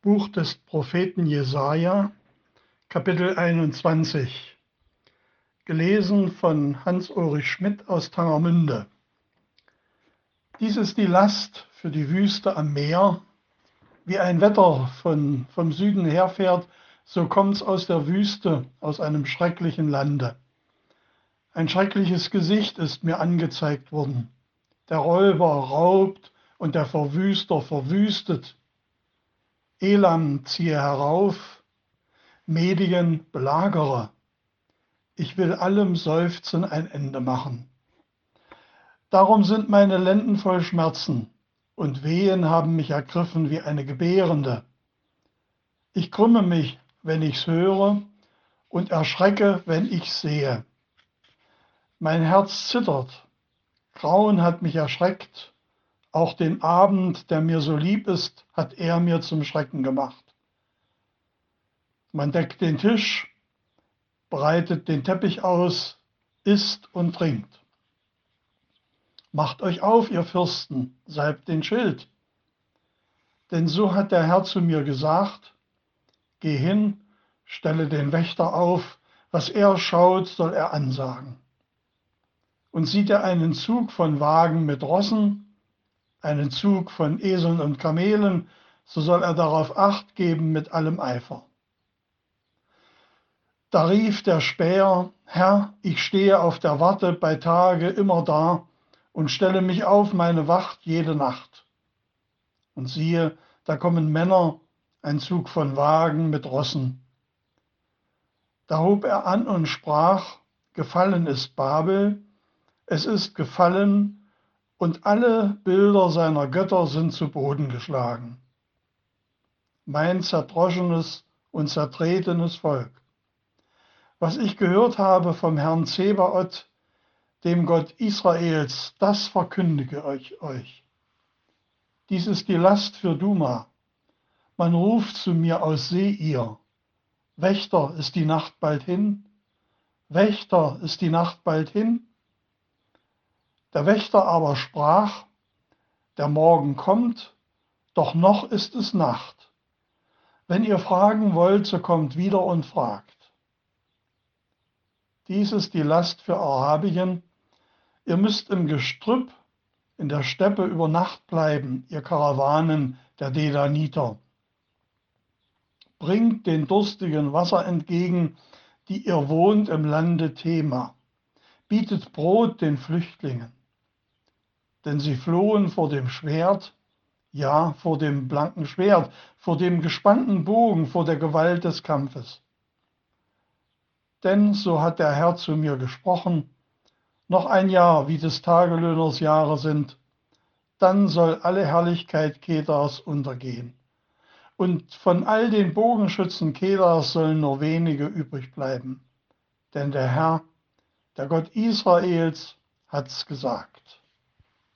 Buch des Propheten Jesaja, Kapitel 21. Gelesen von Hans-Ulrich Schmidt aus Tangermünde. Dies ist die Last für die Wüste am Meer. Wie ein Wetter von, vom Süden herfährt, so kommt es aus der Wüste, aus einem schrecklichen Lande. Ein schreckliches Gesicht ist mir angezeigt worden. Der Räuber raubt und der Verwüster verwüstet. Elam ziehe herauf, Medien belagere. Ich will allem Seufzen ein Ende machen. Darum sind meine Lenden voll Schmerzen und Wehen haben mich ergriffen wie eine Gebärende. Ich krümme mich, wenn ich's höre und erschrecke, wenn ich's sehe. Mein Herz zittert, Grauen hat mich erschreckt auch den Abend, der mir so lieb ist, hat er mir zum Schrecken gemacht. Man deckt den Tisch, breitet den Teppich aus, isst und trinkt. Macht euch auf, ihr Fürsten, salbt den Schild. Denn so hat der Herr zu mir gesagt, geh hin, stelle den Wächter auf, was er schaut, soll er ansagen. Und sieht er einen Zug von Wagen mit Rossen, einen Zug von Eseln und Kamelen, so soll er darauf acht geben mit allem Eifer. Da rief der Späher, Herr, ich stehe auf der Warte bei Tage immer da und stelle mich auf meine Wacht jede Nacht. Und siehe, da kommen Männer, ein Zug von Wagen mit Rossen. Da hob er an und sprach, gefallen ist Babel, es ist gefallen, und alle Bilder seiner Götter sind zu Boden geschlagen. Mein zerdroschenes und zertretenes Volk. Was ich gehört habe vom Herrn Zebaoth, dem Gott Israels, das verkündige ich euch. Dies ist die Last für Duma. Man ruft zu mir aus Seir. Wächter, ist die Nacht bald hin? Wächter, ist die Nacht bald hin? Der Wächter aber sprach, der Morgen kommt, doch noch ist es Nacht. Wenn ihr fragen wollt, so kommt wieder und fragt. Dies ist die Last für Arabien. Ihr müsst im Gestrüpp in der Steppe über Nacht bleiben, ihr Karawanen der Dedaniter. Bringt den Durstigen Wasser entgegen, die ihr wohnt im Lande Thema. Bietet Brot den Flüchtlingen denn sie flohen vor dem Schwert, ja, vor dem blanken Schwert, vor dem gespannten Bogen, vor der Gewalt des Kampfes. Denn, so hat der Herr zu mir gesprochen, noch ein Jahr, wie des Tagelöhners Jahre sind, dann soll alle Herrlichkeit Kedars untergehen. Und von all den Bogenschützen Kedars sollen nur wenige übrig bleiben. Denn der Herr, der Gott Israels, hat's gesagt.